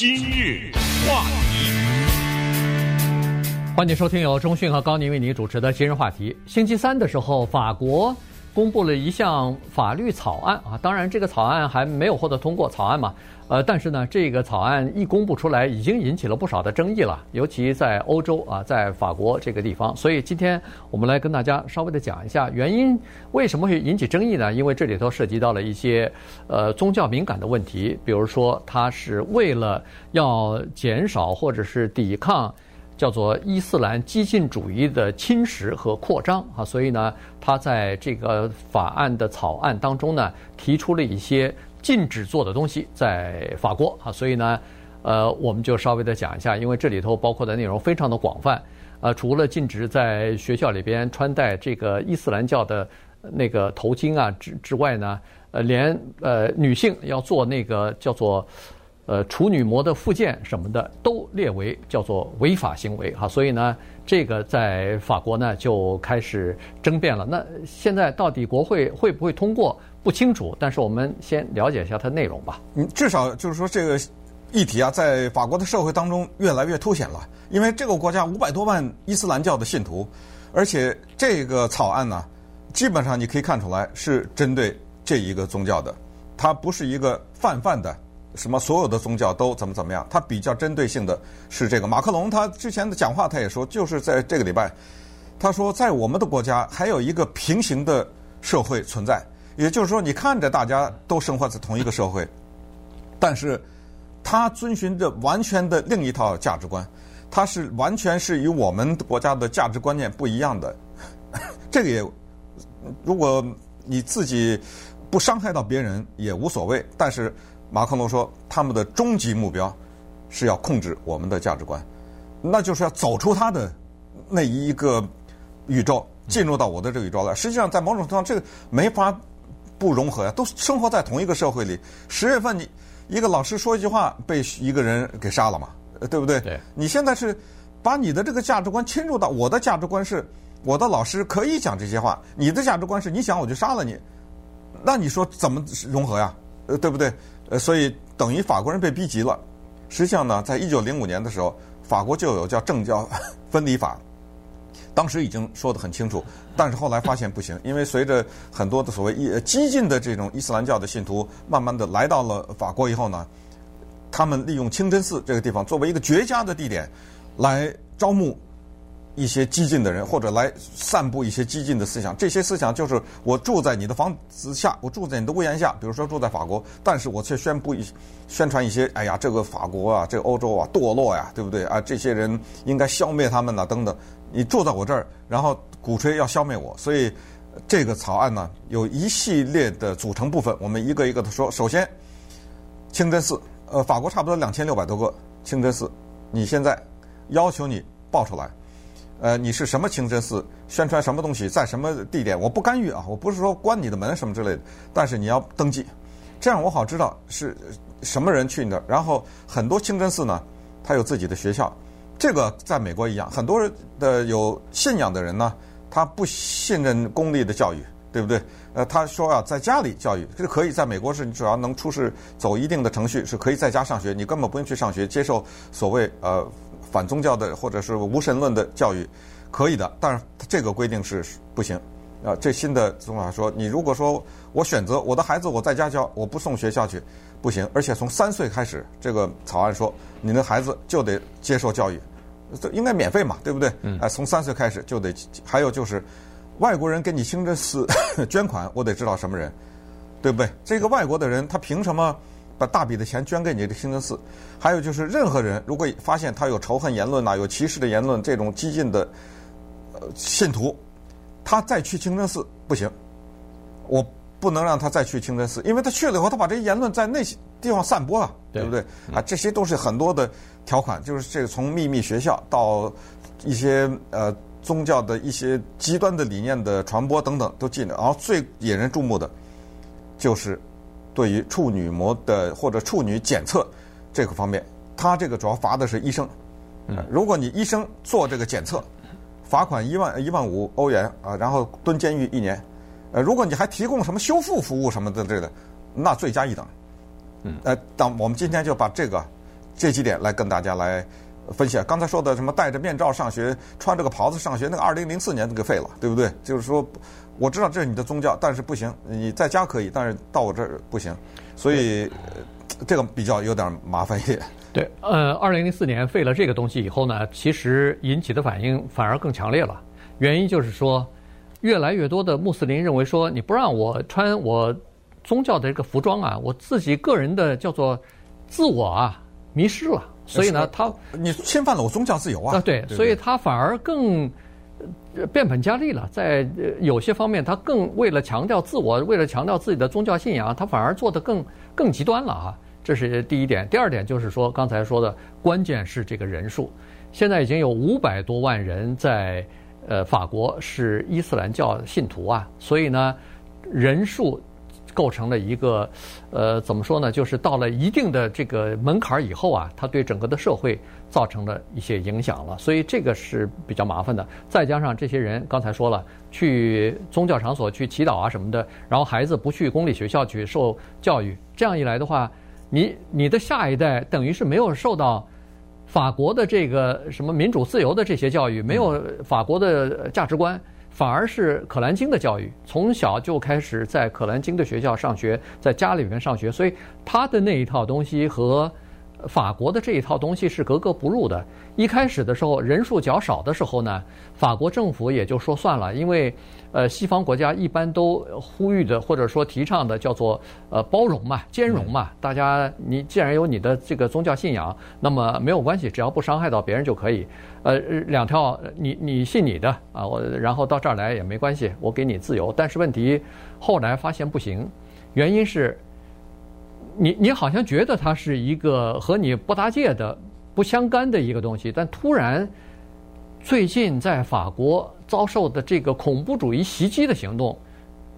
今日话题，欢迎收听由中讯和高宁为您主持的今日话题。星期三的时候，法国公布了一项法律草案啊，当然这个草案还没有获得通过，草案嘛。呃，但是呢，这个草案一公布出来，已经引起了不少的争议了，尤其在欧洲啊，在法国这个地方。所以今天我们来跟大家稍微的讲一下原因，为什么会引起争议呢？因为这里头涉及到了一些呃宗教敏感的问题，比如说它是为了要减少或者是抵抗叫做伊斯兰激进主义的侵蚀和扩张啊，所以呢，他在这个法案的草案当中呢，提出了一些。禁止做的东西在法国啊，所以呢，呃，我们就稍微的讲一下，因为这里头包括的内容非常的广泛。呃，除了禁止在学校里边穿戴这个伊斯兰教的那个头巾啊之之外呢，呃，连呃女性要做那个叫做呃处女膜的附件什么的，都列为叫做违法行为哈。所以呢，这个在法国呢就开始争辩了。那现在到底国会会不会通过？不清楚，但是我们先了解一下它内容吧。嗯，至少就是说这个议题啊，在法国的社会当中越来越凸显了。因为这个国家五百多万伊斯兰教的信徒，而且这个草案呢，基本上你可以看出来是针对这一个宗教的，它不是一个泛泛的什么所有的宗教都怎么怎么样，它比较针对性的是这个。马克龙他之前的讲话他也说，就是在这个礼拜，他说在我们的国家还有一个平行的社会存在。也就是说，你看着大家都生活在同一个社会，但是他遵循着完全的另一套价值观，他是完全是与我们国家的价值观念不一样的。这个也，如果你自己不伤害到别人也无所谓。但是马克龙说，他们的终极目标是要控制我们的价值观，那就是要走出他的那一个宇宙，进入到我的这个宇宙来。实际上，在某种程度上，这个没法。不融合呀，都生活在同一个社会里。十月份你一个老师说一句话，被一个人给杀了嘛，对不对？对。你现在是把你的这个价值观侵入到我的价值观是，我的老师可以讲这些话，你的价值观是你想我就杀了你，那你说怎么融合呀？呃，对不对？呃，所以等于法国人被逼急了。实际上呢，在一九零五年的时候，法国就有叫政教 分离法。当时已经说得很清楚，但是后来发现不行，因为随着很多的所谓激进的这种伊斯兰教的信徒慢慢的来到了法国以后呢，他们利用清真寺这个地方作为一个绝佳的地点，来招募一些激进的人，或者来散布一些激进的思想。这些思想就是我住在你的房子下，我住在你的屋檐下，比如说住在法国，但是我却宣布一宣传一些，哎呀，这个法国啊，这个欧洲啊，堕落呀，对不对啊？这些人应该消灭他们呐，等等。你住在我这儿，然后鼓吹要消灭我，所以这个草案呢，有一系列的组成部分，我们一个一个的说。首先，清真寺，呃，法国差不多两千六百多个清真寺，你现在要求你报出来，呃，你是什么清真寺，宣传什么东西，在什么地点，我不干预啊，我不是说关你的门什么之类的，但是你要登记，这样我好知道是什么人去你的。然后很多清真寺呢，它有自己的学校。这个在美国一样，很多人的有信仰的人呢，他不信任公立的教育，对不对？呃，他说啊在家里教育，这可以。在美国是，你只要能出示走一定的程序，是可以在家上学，你根本不用去上学，接受所谓呃反宗教的或者是无神论的教育，可以的。但是这个规定是不行。啊，这新的宗法说，你如果说我选择我的孩子我在家教，我不送学校去，不行。而且从三岁开始，这个草案说，你的孩子就得接受教育。这应该免费嘛，对不对？哎，从三岁开始就得。还有就是，外国人给你清真寺 捐款，我得知道什么人，对不对？这个外国的人他凭什么把大笔的钱捐给你的清真寺？还有就是，任何人如果发现他有仇恨言论呐、啊，有歧视的言论，这种激进的呃信徒，他再去清真寺不行，我不能让他再去清真寺，因为他去了以后，他把这些言论在那些地方散播了，对不对？啊，这些都是很多的。条款就是这个，从秘密学校到一些呃宗教的一些极端的理念的传播等等都进了，然后最引人注目的，就是对于处女膜的或者处女检测这个方面，他这个主要罚的是医生。嗯，如果你医生做这个检测，罚款一万一万五欧元啊，然后蹲监狱一年。呃，如果你还提供什么修复服务什么的这个，那罪加一等。嗯，呃，当我们今天就把这个。这几点来跟大家来分析啊。刚才说的什么戴着面罩上学、穿着个袍子上学，那个二零零四年就给废了，对不对？就是说，我知道这是你的宗教，但是不行，你在家可以，但是到我这儿不行。所以这个比较有点麻烦一点。对，呃，二零零四年废了这个东西以后呢，其实引起的反应反而更强烈了。原因就是说，越来越多的穆斯林认为说，你不让我穿我宗教的这个服装啊，我自己个人的叫做自我啊迷失了。所以呢，他你侵犯了我宗教自由啊。啊，对，所以他反而更变本加厉了。在有些方面，他更为了强调自我，为了强调自己的宗教信仰，他反而做得更更极端了啊。这是第一点，第二点就是说，刚才说的关键是这个人数，现在已经有五百多万人在呃法国是伊斯兰教信徒啊，所以呢，人数构成了一个呃怎么说呢，就是到了一定的这个门槛以后啊，它对整个的社会造成了一些影响了，所以这个是比较麻烦的。再加上这些人刚才说了，去宗教场所去祈祷啊什么的，然后孩子不去公立学校去受教育，这样一来的话。你你的下一代等于是没有受到法国的这个什么民主自由的这些教育，没有法国的价值观，反而是可兰经的教育，从小就开始在可兰经的学校上学，在家里面上学，所以他的那一套东西和法国的这一套东西是格格不入的。一开始的时候，人数较少的时候呢，法国政府也就说算了，因为。呃，西方国家一般都呼吁的，或者说提倡的，叫做呃包容嘛、兼容嘛。大家，你既然有你的这个宗教信仰，那么没有关系，只要不伤害到别人就可以。呃，两条，你你信你的啊，我然后到这儿来也没关系，我给你自由。但是问题后来发现不行，原因是，你你好像觉得它是一个和你不搭界的、不相干的一个东西，但突然最近在法国。遭受的这个恐怖主义袭击的行动，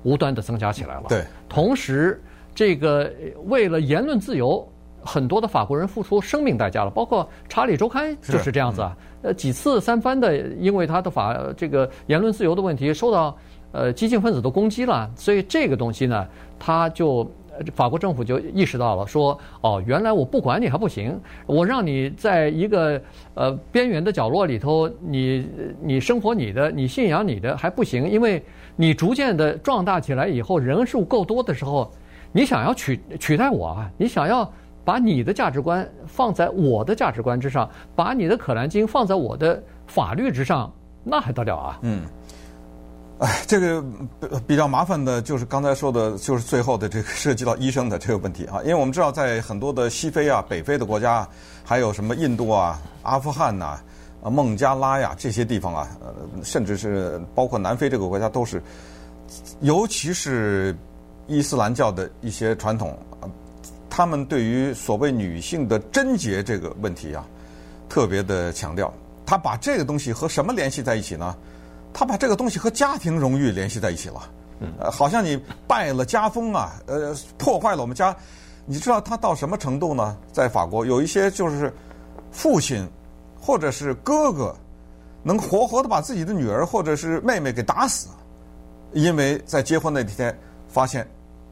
无端的增加起来了。对，同时，这个为了言论自由，很多的法国人付出生命代价了。包括《查理周刊》就是这样子啊，呃，几次三番的因为他的法这个言论自由的问题受到呃激进分子的攻击了。所以这个东西呢，它就。法国政府就意识到了，说：“哦，原来我不管你还不行，我让你在一个呃边缘的角落里头，你你生活你的，你信仰你的还不行，因为你逐渐的壮大起来以后，人数够多的时候，你想要取取代我啊，你想要把你的价值观放在我的价值观之上，把你的可兰经放在我的法律之上，那还得了啊？”嗯。哎，这个比较麻烦的，就是刚才说的，就是最后的这个 涉及到医生的这个问题啊。因为我们知道，在很多的西非啊、北非的国家，还有什么印度啊、阿富汗呐、孟加拉呀这些地方啊，呃，甚至是包括南非这个国家，都是，尤其是伊斯兰教的一些传统，他们对于所谓女性的贞洁这个问题啊，特别的强调。他把这个东西和什么联系在一起呢？他把这个东西和家庭荣誉联系在一起了，呃，好像你败了家风啊，呃，破坏了我们家。你知道他到什么程度呢？在法国有一些就是父亲或者是哥哥，能活活的把自己的女儿或者是妹妹给打死，因为在结婚那天发现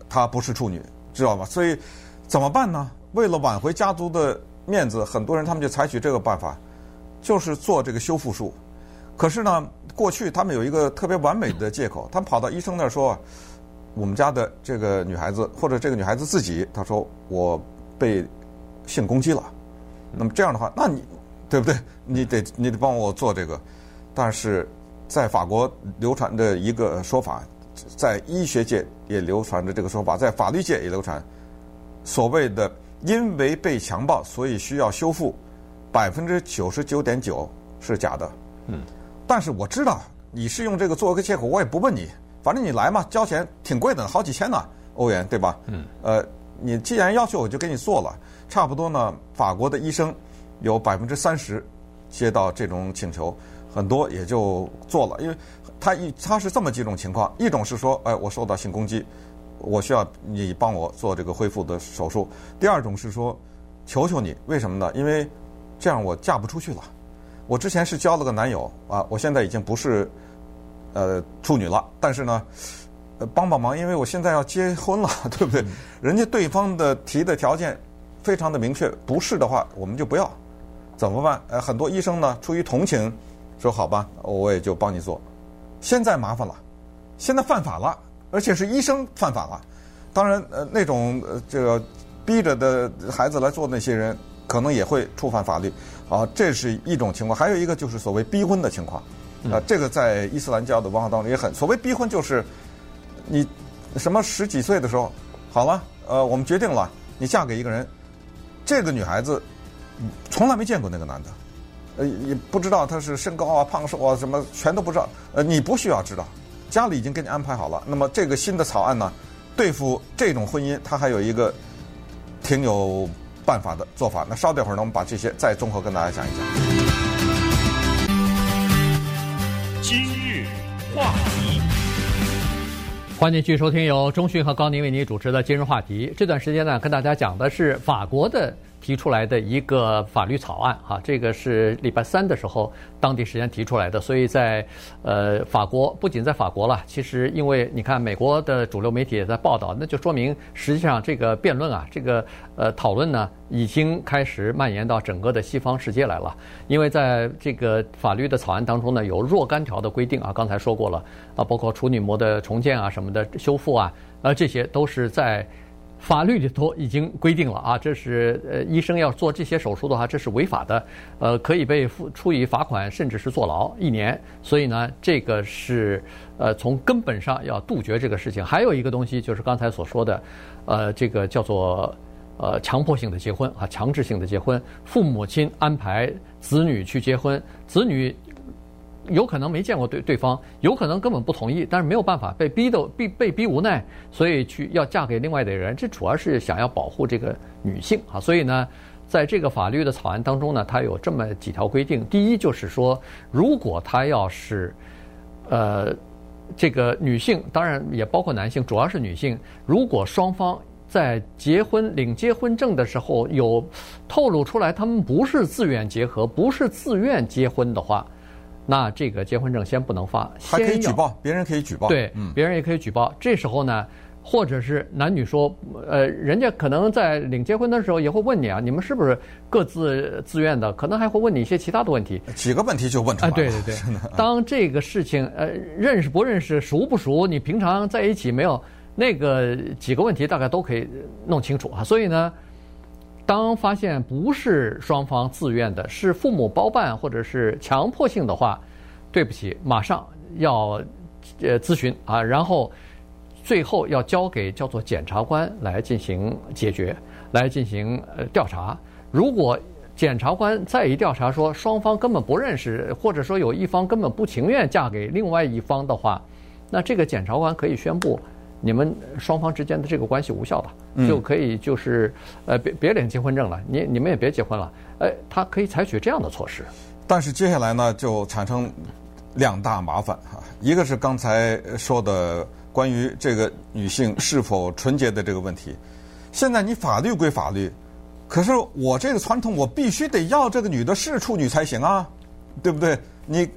她不是处女，知道吧？所以怎么办呢？为了挽回家族的面子，很多人他们就采取这个办法，就是做这个修复术。可是呢，过去他们有一个特别完美的借口，他们跑到医生那儿说：“我们家的这个女孩子，或者这个女孩子自己，她说我被性攻击了。那么这样的话，那你对不对？你得你得帮我做这个。但是在法国流传的一个说法，在医学界也流传着这个说法，在法律界也流传，所谓的因为被强暴，所以需要修复，百分之九十九点九是假的。嗯。但是我知道你是用这个做一个借口，我也不问你，反正你来嘛，交钱挺贵的，好几千呢欧元，对吧？嗯。呃，你既然要求，我就给你做了。差不多呢，法国的医生有百分之三十接到这种请求，很多也就做了，因为他一他是这么几种情况：一种是说，哎，我受到性攻击，我需要你帮我做这个恢复的手术；第二种是说，求求你，为什么呢？因为这样我嫁不出去了。我之前是交了个男友啊，我现在已经不是呃处女了，但是呢，呃帮帮忙，因为我现在要结婚了，对不对？人家对方的提的条件非常的明确，不是的话我们就不要，怎么办？呃，很多医生呢出于同情，说好吧，我也就帮你做。现在麻烦了，现在犯法了，而且是医生犯法了。当然，呃，那种呃这个逼着的孩子来做那些人，可能也会触犯法律。啊，这是一种情况。还有一个就是所谓逼婚的情况，啊、呃，这个在伊斯兰教的文化当中也很。所谓逼婚就是你什么十几岁的时候，好了，呃，我们决定了，你嫁给一个人，这个女孩子从来没见过那个男的，呃，也不知道他是身高啊、胖瘦啊什么，全都不知道。呃，你不需要知道，家里已经给你安排好了。那么这个新的草案呢？对付这种婚姻，它还有一个挺有办法的做法。那稍等会儿呢，我们把这些再综合跟大家讲一讲。今日话题，欢迎继续收听由中讯和高宁为您主持的《今日话题》。这段时间呢，跟大家讲的是法国的。提出来的一个法律草案，哈，这个是礼拜三的时候当地时间提出来的，所以在呃法国，不仅在法国了，其实因为你看美国的主流媒体也在报道，那就说明实际上这个辩论啊，这个呃讨论呢，已经开始蔓延到整个的西方世界来了。因为在这个法律的草案当中呢，有若干条的规定啊，刚才说过了啊，包括处女膜的重建啊、什么的修复啊，呃，这些都是在。法律里头已经规定了啊，这是呃医生要做这些手术的话，这是违法的，呃，可以被付处以罚款，甚至是坐牢一年。所以呢，这个是呃从根本上要杜绝这个事情。还有一个东西就是刚才所说的，呃，这个叫做呃强迫性的结婚啊，强制性的结婚，父母亲安排子女去结婚，子女。有可能没见过对对方，有可能根本不同意，但是没有办法，被逼的逼被逼无奈，所以去要嫁给另外的人。这主要是想要保护这个女性啊。所以呢，在这个法律的草案当中呢，它有这么几条规定。第一就是说，如果他要是呃这个女性，当然也包括男性，主要是女性，如果双方在结婚领结婚证的时候有透露出来他们不是自愿结合，不是自愿结婚的话。那这个结婚证先不能发，还可以举报，别人可以举报，对，嗯，别人也可以举报。这时候呢，或者是男女说，呃，人家可能在领结婚的时候也会问你啊，你们是不是各自自愿的？可能还会问你一些其他的问题。几个问题就问出来了。对对对，当这个事情呃认识不认识、熟不熟，你平常在一起没有那个几个问题，大概都可以弄清楚啊。所以呢。当发现不是双方自愿的，是父母包办或者是强迫性的话，对不起，马上要呃咨询啊，然后最后要交给叫做检察官来进行解决，来进行呃调查。如果检察官再一调查说双方根本不认识，或者说有一方根本不情愿嫁给另外一方的话，那这个检察官可以宣布。你们双方之间的这个关系无效吧，就可以就是呃别别领结婚证了，你你们也别结婚了，哎，他可以采取这样的措施。但是接下来呢，就产生两大麻烦哈，一个是刚才说的关于这个女性是否纯洁的这个问题。现在你法律归法律，可是我这个传统我必须得要这个女的是处女才行啊，对不对？你。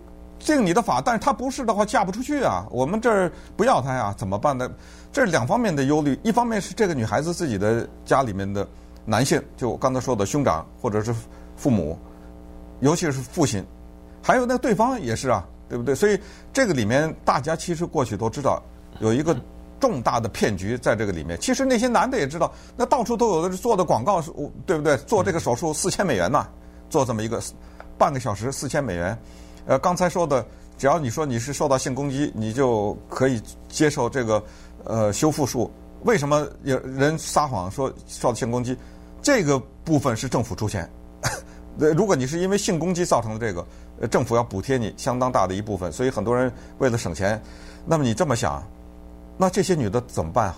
敬你的法，但是他不是的话，嫁不出去啊。我们这儿不要他呀，怎么办呢？这是两方面的忧虑。一方面是这个女孩子自己的家里面的男性，就我刚才说的兄长或者是父母，尤其是父亲，还有那对方也是啊，对不对？所以这个里面大家其实过去都知道有一个重大的骗局在这个里面。其实那些男的也知道，那到处都有的做的广告，对不对？做这个手术四千美元呐，做这么一个半个小时四千美元。呃，刚才说的，只要你说你是受到性攻击，你就可以接受这个呃修复术。为什么有人撒谎说受到性攻击？这个部分是政府出钱。如果你是因为性攻击造成的这个，呃政府要补贴你相当大的一部分。所以很多人为了省钱，那么你这么想，那这些女的怎么办啊？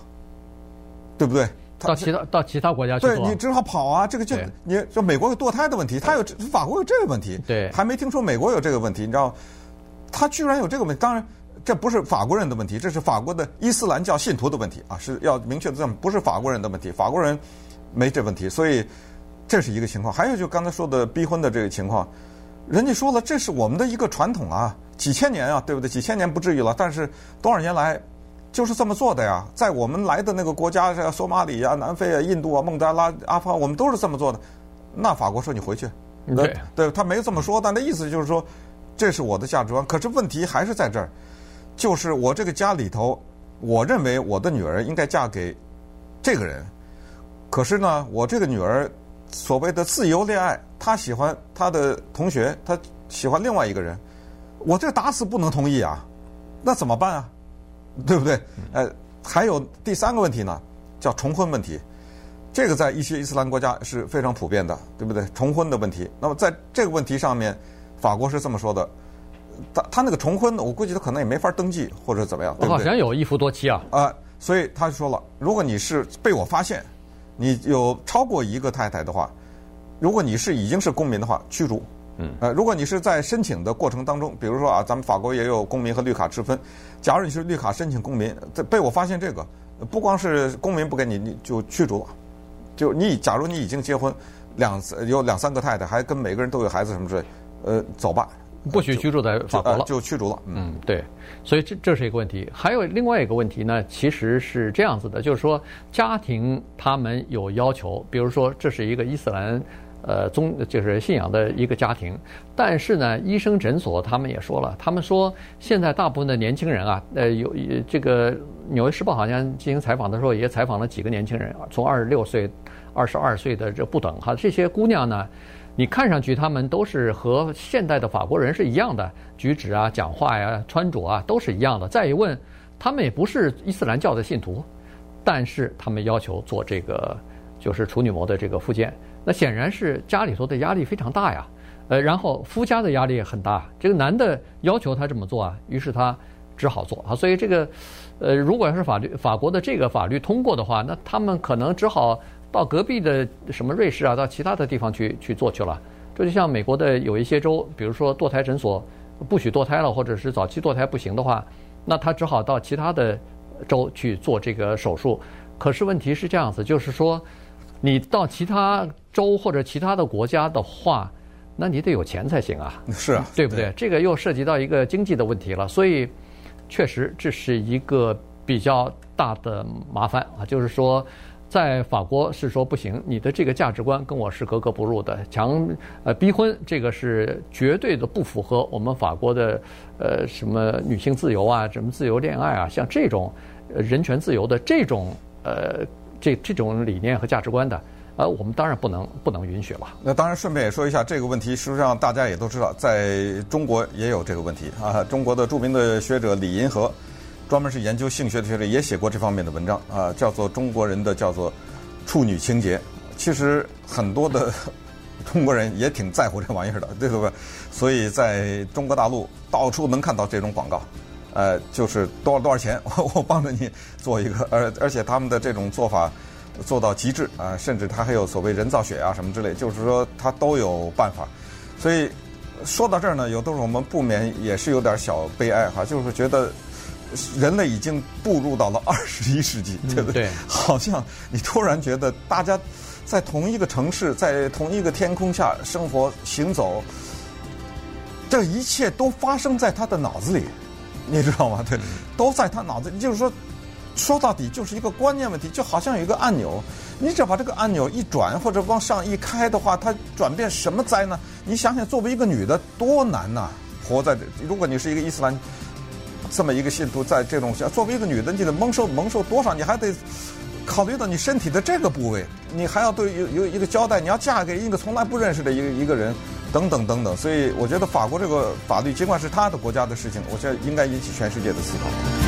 对不对？到其他到其他国家去做，对，你只好跑啊！这个就你就美国有堕胎的问题，他有法国有这个问题，对，还没听说美国有这个问题，你知道？他居然有这个问题，当然这不是法国人的问题，这是法国的伊斯兰教信徒的问题啊！是要明确的这么，不是法国人的问题，法国人没这问题，所以这是一个情况。还有就刚才说的逼婚的这个情况，人家说了，这是我们的一个传统啊，几千年啊，对不对？几千年不至于了，但是多少年来。就是这么做的呀。在我们来的那个国家，像索马里啊、南非啊、印度啊、孟加拉、阿富汗，我们都是这么做的。那法国说你回去，对，对他没这么说，但那意思就是说，这是我的价值观。可是问题还是在这儿，就是我这个家里头，我认为我的女儿应该嫁给这个人。可是呢，我这个女儿所谓的自由恋爱，她喜欢她的同学，她喜欢另外一个人，我这打死不能同意啊！那怎么办啊？对不对？呃，还有第三个问题呢，叫重婚问题。这个在一些伊斯兰国家是非常普遍的，对不对？重婚的问题。那么在这个问题上面，法国是这么说的：他他那个重婚，我估计他可能也没法登记或者怎么样，对不对？好像有一夫多妻啊。啊，所以他就说了，如果你是被我发现，你有超过一个太太的话，如果你是已经是公民的话，驱逐。嗯，呃，如果你是在申请的过程当中，比如说啊，咱们法国也有公民和绿卡之分。假如你是绿卡申请公民，这被我发现这个，不光是公民不给你，你就驱逐了。就你，假如你已经结婚，两有两三个太太，还跟每个人都有孩子什么之类，呃，走吧，不许居住在法国了，就驱逐了。嗯，对，所以这这是一个问题。还有另外一个问题呢，其实是这样子的，就是说家庭他们有要求，比如说这是一个伊斯兰。呃，宗就是信仰的一个家庭，但是呢，医生诊所他们也说了，他们说现在大部分的年轻人啊，呃，有这个《纽约时报》好像进行采访的时候也采访了几个年轻人，从二十六岁、二十二岁的这不等哈，这些姑娘呢，你看上去他们都是和现代的法国人是一样的举止啊、讲话呀、穿着啊都是一样的。再一问，他们也不是伊斯兰教的信徒，但是他们要求做这个就是处女膜的这个复健。那显然是家里头的压力非常大呀，呃，然后夫家的压力也很大。这个男的要求他这么做啊，于是他只好做啊。所以这个，呃，如果要是法律法国的这个法律通过的话，那他们可能只好到隔壁的什么瑞士啊，到其他的地方去去做去了。这就像美国的有一些州，比如说堕胎诊所不许堕胎了，或者是早期堕胎不行的话，那他只好到其他的州去做这个手术。可是问题是这样子，就是说。你到其他州或者其他的国家的话，那你得有钱才行啊。是啊，对不对？这个又涉及到一个经济的问题了。所以，确实这是一个比较大的麻烦啊。就是说，在法国是说不行，你的这个价值观跟我是格格不入的，强呃逼婚，这个是绝对的不符合我们法国的呃什么女性自由啊，什么自由恋爱啊，像这种人权自由的这种呃。这这种理念和价值观的，呃，我们当然不能不能允许了。那当然，顺便也说一下这个问题，实际上大家也都知道，在中国也有这个问题啊。中国的著名的学者李银河，专门是研究性学的学者，也写过这方面的文章啊，叫做《中国人的叫做处女情结》。其实很多的 中国人也挺在乎这玩意儿的，对不对？所以在中国大陆到处能看到这种广告。呃，就是多少多少钱，我 我帮着你做一个，而而且他们的这种做法做到极致啊，甚至他还有所谓人造血啊什么之类，就是说他都有办法。所以说到这儿呢，有的时候我们不免也是有点小悲哀哈，就是觉得人类已经步入到了 二十一世纪，对不对？对。好像你突然觉得大家在同一个城市，在同一个天空下生活行走，这一切都发生在他的脑子里。你知道吗？对，都在他脑子里。就是说，说到底就是一个观念问题，就好像有一个按钮，你只要把这个按钮一转或者往上一开的话，它转变什么灾呢？你想想，作为一个女的多难呐！活在这，如果你是一个伊斯兰这么一个信徒，在这种下，作为一个女的，你得蒙受蒙受多少？你还得考虑到你身体的这个部位，你还要对有有一个交代，你要嫁给一个从来不认识的一个一个人。等等等等，所以我觉得法国这个法律，尽管是他的国家的事情，我觉得应该引起全世界的思考。